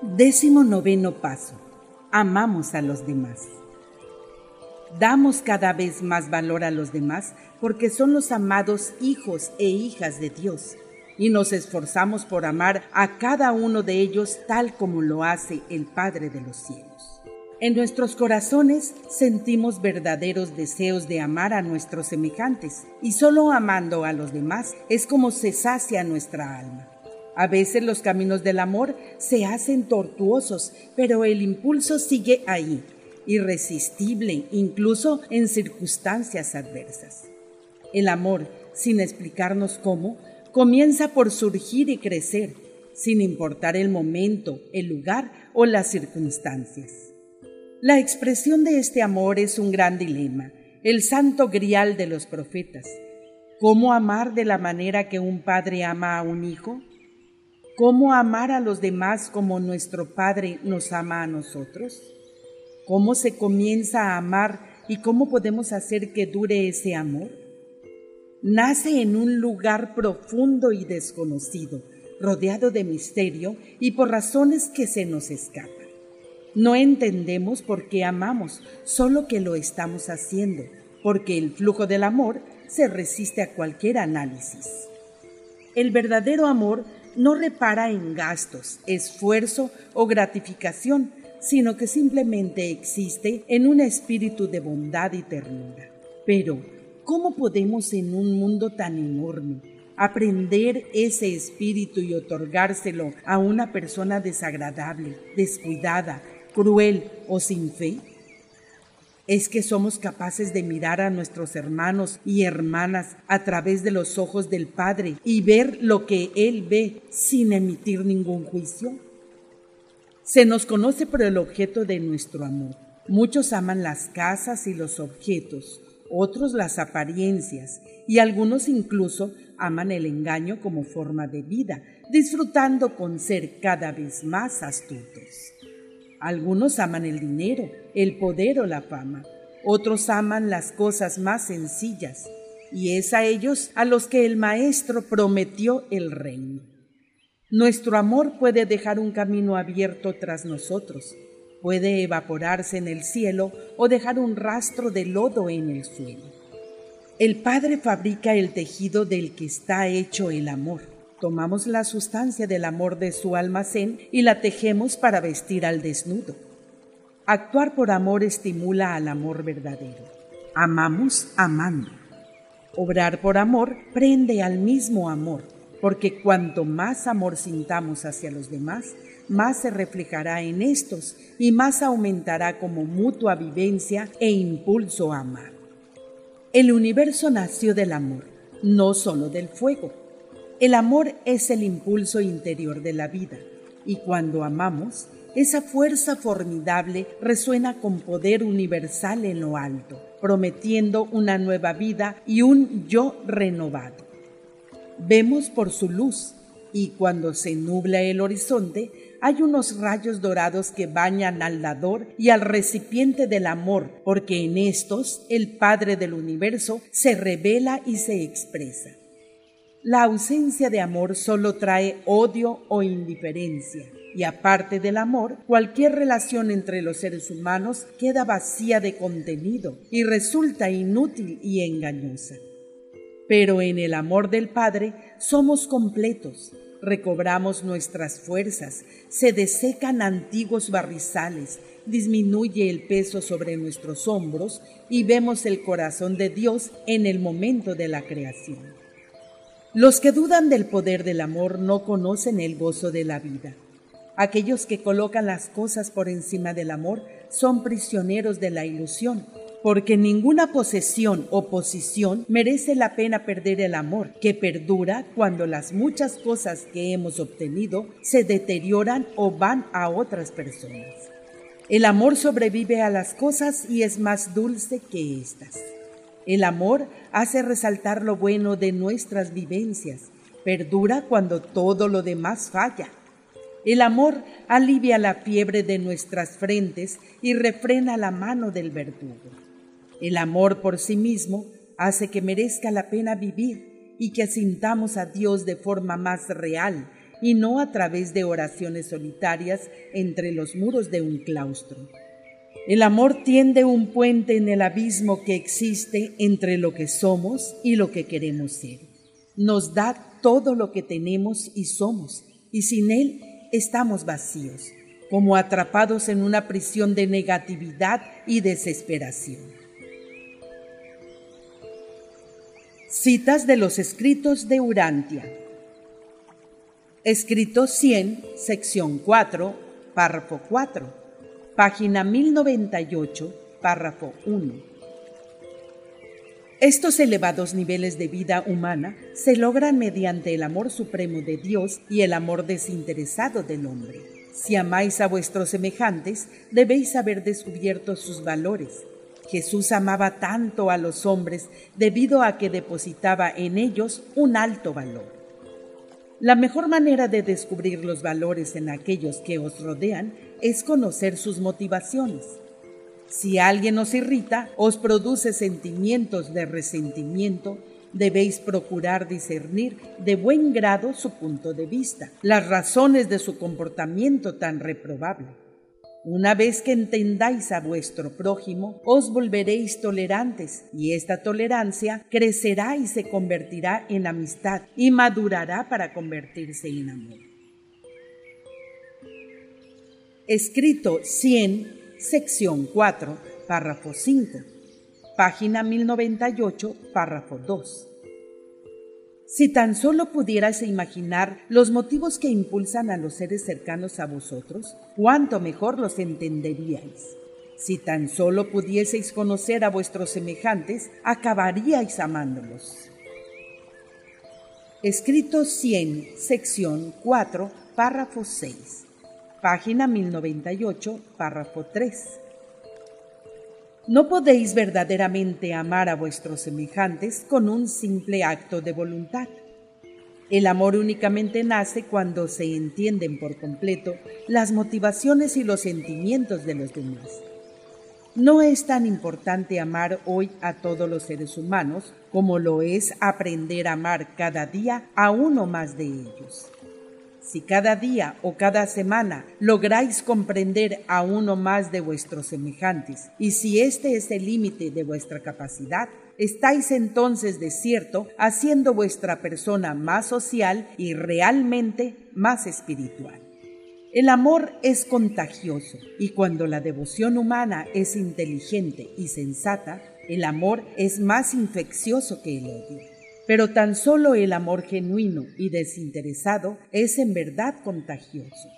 Décimo noveno paso. Amamos a los demás. Damos cada vez más valor a los demás porque son los amados hijos e hijas de Dios y nos esforzamos por amar a cada uno de ellos tal como lo hace el Padre de los cielos. En nuestros corazones sentimos verdaderos deseos de amar a nuestros semejantes y solo amando a los demás es como se sacia nuestra alma. A veces los caminos del amor se hacen tortuosos, pero el impulso sigue ahí, irresistible incluso en circunstancias adversas. El amor, sin explicarnos cómo, comienza por surgir y crecer, sin importar el momento, el lugar o las circunstancias. La expresión de este amor es un gran dilema, el santo grial de los profetas. ¿Cómo amar de la manera que un padre ama a un hijo? ¿Cómo amar a los demás como nuestro Padre nos ama a nosotros? ¿Cómo se comienza a amar y cómo podemos hacer que dure ese amor? Nace en un lugar profundo y desconocido, rodeado de misterio y por razones que se nos escapan. No entendemos por qué amamos, solo que lo estamos haciendo, porque el flujo del amor se resiste a cualquier análisis. El verdadero amor no repara en gastos, esfuerzo o gratificación, sino que simplemente existe en un espíritu de bondad y ternura. Pero, ¿cómo podemos en un mundo tan enorme aprender ese espíritu y otorgárselo a una persona desagradable, descuidada, cruel o sin fe? Es que somos capaces de mirar a nuestros hermanos y hermanas a través de los ojos del Padre y ver lo que Él ve sin emitir ningún juicio? Se nos conoce por el objeto de nuestro amor. Muchos aman las casas y los objetos, otros las apariencias y algunos incluso aman el engaño como forma de vida, disfrutando con ser cada vez más astutos. Algunos aman el dinero, el poder o la fama. Otros aman las cosas más sencillas. Y es a ellos a los que el Maestro prometió el reino. Nuestro amor puede dejar un camino abierto tras nosotros, puede evaporarse en el cielo o dejar un rastro de lodo en el suelo. El Padre fabrica el tejido del que está hecho el amor Tomamos la sustancia del amor de su almacén y la tejemos para vestir al desnudo. Actuar por amor estimula al amor verdadero. Amamos amando. Obrar por amor prende al mismo amor, porque cuanto más amor sintamos hacia los demás, más se reflejará en estos y más aumentará como mutua vivencia e impulso a amar. El universo nació del amor, no solo del fuego el amor es el impulso interior de la vida y cuando amamos, esa fuerza formidable resuena con poder universal en lo alto, prometiendo una nueva vida y un yo renovado. Vemos por su luz y cuando se nubla el horizonte, hay unos rayos dorados que bañan al dador y al recipiente del amor, porque en estos el Padre del universo se revela y se expresa. La ausencia de amor solo trae odio o indiferencia, y aparte del amor, cualquier relación entre los seres humanos queda vacía de contenido y resulta inútil y engañosa. Pero en el amor del Padre somos completos, recobramos nuestras fuerzas, se desecan antiguos barrizales, disminuye el peso sobre nuestros hombros y vemos el corazón de Dios en el momento de la creación. Los que dudan del poder del amor no conocen el gozo de la vida. Aquellos que colocan las cosas por encima del amor son prisioneros de la ilusión, porque ninguna posesión o posición merece la pena perder el amor, que perdura cuando las muchas cosas que hemos obtenido se deterioran o van a otras personas. El amor sobrevive a las cosas y es más dulce que éstas. El amor hace resaltar lo bueno de nuestras vivencias, perdura cuando todo lo demás falla. El amor alivia la fiebre de nuestras frentes y refrena la mano del verdugo. El amor por sí mismo hace que merezca la pena vivir y que sintamos a Dios de forma más real y no a través de oraciones solitarias entre los muros de un claustro. El amor tiende un puente en el abismo que existe entre lo que somos y lo que queremos ser. Nos da todo lo que tenemos y somos, y sin él estamos vacíos, como atrapados en una prisión de negatividad y desesperación. Citas de los escritos de Urantia. Escrito 100, sección 4, párrafo 4 página 1098, párrafo 1. Estos elevados niveles de vida humana se logran mediante el amor supremo de Dios y el amor desinteresado del hombre. Si amáis a vuestros semejantes, debéis haber descubierto sus valores. Jesús amaba tanto a los hombres debido a que depositaba en ellos un alto valor. La mejor manera de descubrir los valores en aquellos que os rodean es conocer sus motivaciones. Si alguien os irrita, os produce sentimientos de resentimiento, debéis procurar discernir de buen grado su punto de vista, las razones de su comportamiento tan reprobable. Una vez que entendáis a vuestro prójimo, os volveréis tolerantes y esta tolerancia crecerá y se convertirá en amistad y madurará para convertirse en amor. Escrito 100, sección 4, párrafo 5, página 1098, párrafo 2. Si tan solo pudierais imaginar los motivos que impulsan a los seres cercanos a vosotros, cuánto mejor los entenderíais. Si tan solo pudieseis conocer a vuestros semejantes, acabaríais amándolos. Escrito 100, sección 4, párrafo 6, página 1098, párrafo 3. No podéis verdaderamente amar a vuestros semejantes con un simple acto de voluntad. El amor únicamente nace cuando se entienden por completo las motivaciones y los sentimientos de los demás. No es tan importante amar hoy a todos los seres humanos como lo es aprender a amar cada día a uno más de ellos. Si cada día o cada semana lográis comprender a uno más de vuestros semejantes, y si este es el límite de vuestra capacidad, estáis entonces de cierto haciendo vuestra persona más social y realmente más espiritual. El amor es contagioso y cuando la devoción humana es inteligente y sensata, el amor es más infeccioso que el odio pero tan solo el amor genuino y desinteresado es en verdad contagioso.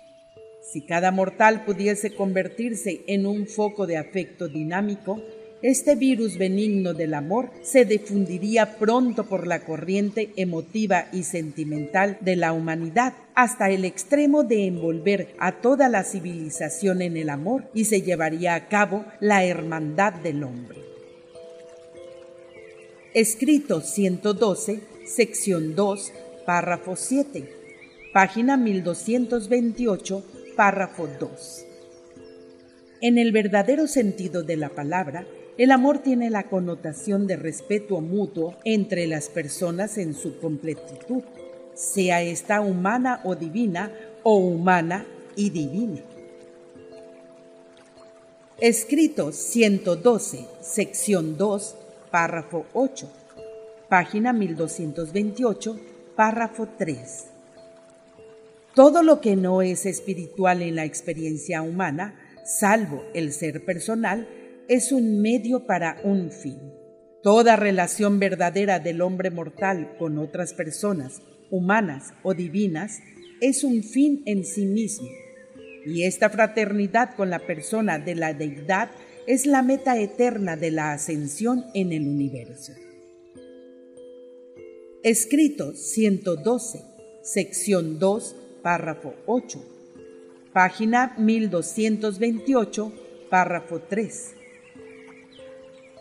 Si cada mortal pudiese convertirse en un foco de afecto dinámico, este virus benigno del amor se difundiría pronto por la corriente emotiva y sentimental de la humanidad hasta el extremo de envolver a toda la civilización en el amor y se llevaría a cabo la hermandad del hombre. Escrito 112, sección 2, párrafo 7, página 1228, párrafo 2. En el verdadero sentido de la palabra, el amor tiene la connotación de respeto mutuo entre las personas en su completitud, sea esta humana o divina o humana y divina. Escrito 112, sección 2, párrafo 8, página 1228, párrafo 3. Todo lo que no es espiritual en la experiencia humana, salvo el ser personal, es un medio para un fin. Toda relación verdadera del hombre mortal con otras personas, humanas o divinas, es un fin en sí mismo. Y esta fraternidad con la persona de la deidad es la meta eterna de la ascensión en el universo. Escrito 112, sección 2, párrafo 8, página 1228, párrafo 3.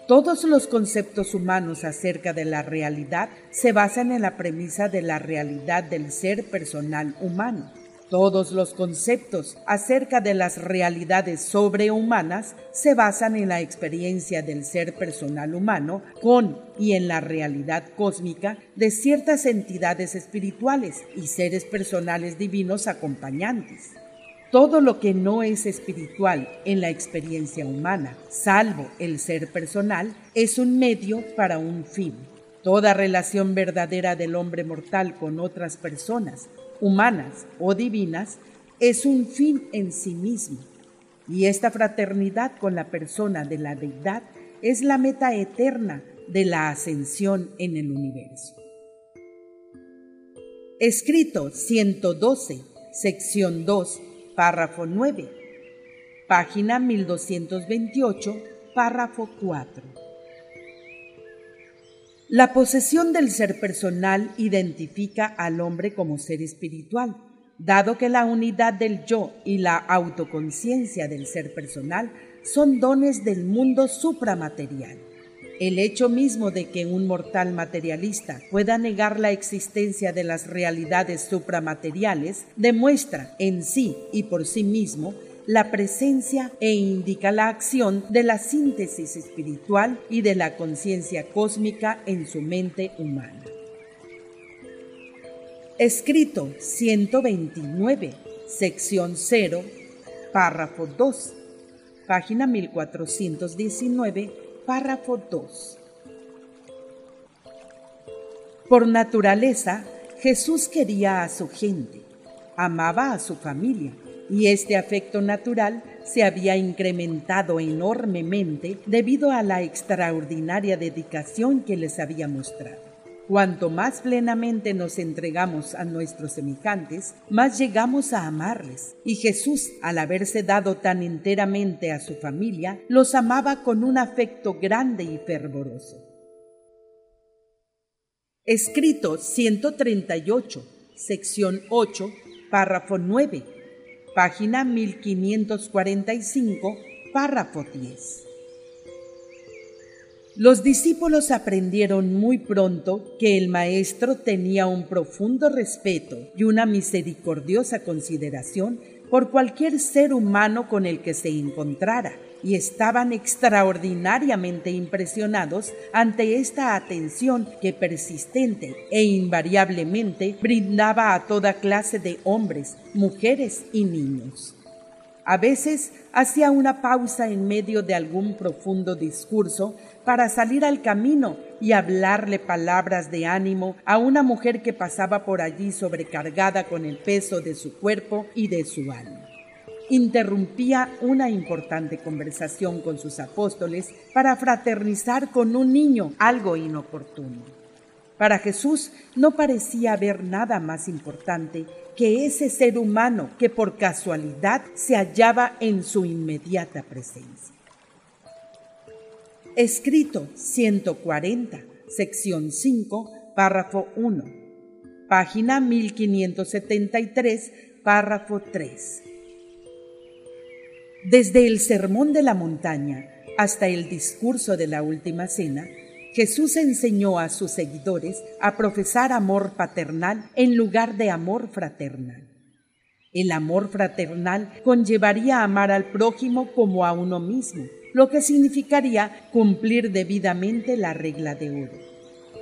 Todos los conceptos humanos acerca de la realidad se basan en la premisa de la realidad del ser personal humano Todos los conceptos acerca de las realidades sobrehumanas se basan en la experiencia del ser personal humano con y en la realidad cósmica de ciertas entidades espirituales y seres personales divinos acompañantes. Todo lo que no es espiritual en la experiencia humana, salvo el ser personal, es un medio para un fin. Toda relación verdadera del hombre mortal con otras personas, humanas o divinas, es un fin en sí mismo. Y esta fraternidad con la persona de la deidad es la meta eterna de la ascensión en el universo. Escrito 112, sección 2, párrafo 9, página 1228, párrafo 4. La posesión del ser personal identifica al hombre como ser espiritual, dado que la unidad del yo y la autoconciencia del ser personal son dones del mundo supramaterial. El hecho mismo de que un mortal materialista pueda negar la existencia de las realidades supramateriales demuestra en sí y por sí mismo la presencia e indica la acción de la síntesis espiritual y de la conciencia cósmica en su mente humana. Escrito 129, sección 0, párrafo 2, página 1419 Párrafo 2. Por naturaleza, Jesús quería a su gente, amaba a su familia, y este afecto natural se había incrementado enormemente debido a la extraordinaria dedicación que les había mostrado. Cuanto más plenamente nos entregamos a nuestros semejantes, más llegamos a amarles. Y Jesús, al haberse dado tan enteramente a su familia, los amaba con un afecto grande y fervoroso. Escrito 138, sección 8, párrafo 9, página 1545, párrafo 10. Los discípulos aprendieron muy pronto que el Maestro tenía un profundo respeto y una misericordiosa consideración por cualquier ser humano con el que se encontrara, y estaban extraordinariamente impresionados ante esta atención que persistente e invariablemente brindaba a toda clase de hombres, mujeres y niños. A veces hacía una pausa en medio de algún profundo discurso para salir al camino y hablarle palabras de ánimo a una mujer que pasaba por allí sobrecargada con el peso de su cuerpo y de su alma. Interrumpía una importante conversación con sus apóstoles para fraternizar con un niño algo inoportuno. Para Jesús no parecía haber nada más importante que ese ser humano que por casualidad se hallaba en su inmediata presencia. Escrito 140, sección 5, párrafo 1, página 1573, párrafo 3. Desde el Sermón de la Montaña hasta el discurso de la Última Cena, Jesús enseñó a sus seguidores a profesar amor paternal en lugar de amor fraternal. El amor fraternal conllevaría amar al prójimo como a uno mismo, lo que significaría cumplir debidamente la regla de oro.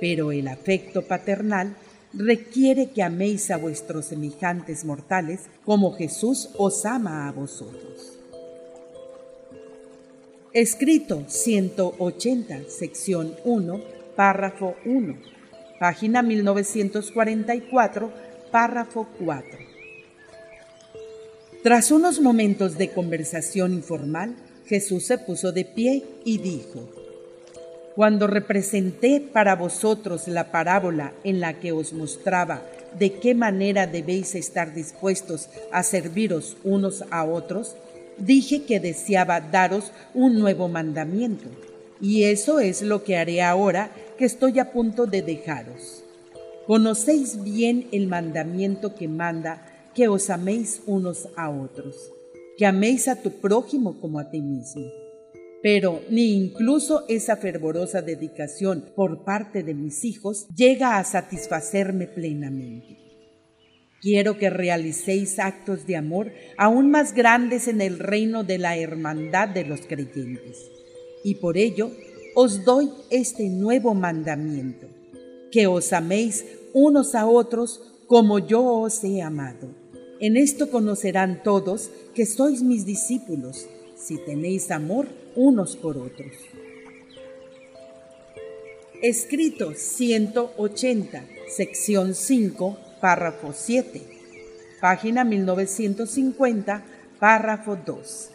Pero el afecto paternal requiere que améis a vuestros semejantes mortales como Jesús os ama a vosotros. Escrito 180, sección 1, párrafo 1, página 1944, párrafo 4. Tras unos momentos de conversación informal, Jesús se puso de pie y dijo, Cuando representé para vosotros la parábola en la que os mostraba de qué manera debéis estar dispuestos a serviros unos a otros, dije que deseaba daros un nuevo mandamiento, y eso es lo que haré ahora que estoy a punto de dejaros. Conocéis bien el mandamiento que manda que os améis unos a otros que améis a tu prójimo como a ti mismo. Pero ni incluso esa fervorosa dedicación por parte de mis hijos llega a satisfacerme plenamente. Quiero que realicéis actos de amor aún más grandes en el reino de la hermandad de los creyentes. Y por ello os doy este nuevo mandamiento, que os améis unos a otros como yo os he amado. En esto conocerán todos que sois mis discípulos, si tenéis amor unos por otros. Escrito 180, sección 5 párrafo 7, página 1950, párrafo 2.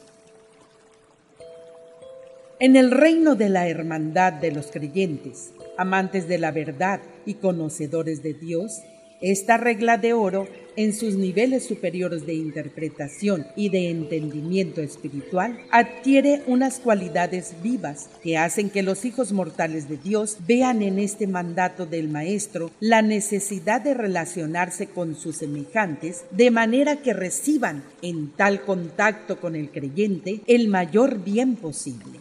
En el reino de la hermandad de los creyentes, amantes de la verdad y conocedores de Dios, esta regla de oro, en sus niveles superiores de interpretación y de entendimiento espiritual, adquiere unas cualidades vivas que hacen que los hijos mortales de Dios vean en este mandato del Maestro la necesidad de relacionarse con sus semejantes de manera que reciban en tal contacto con el creyente el mayor bien posible.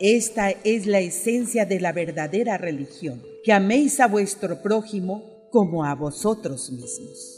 Esta es la esencia de la verdadera religión, que améis a vuestro prójimo como a vosotros mismos.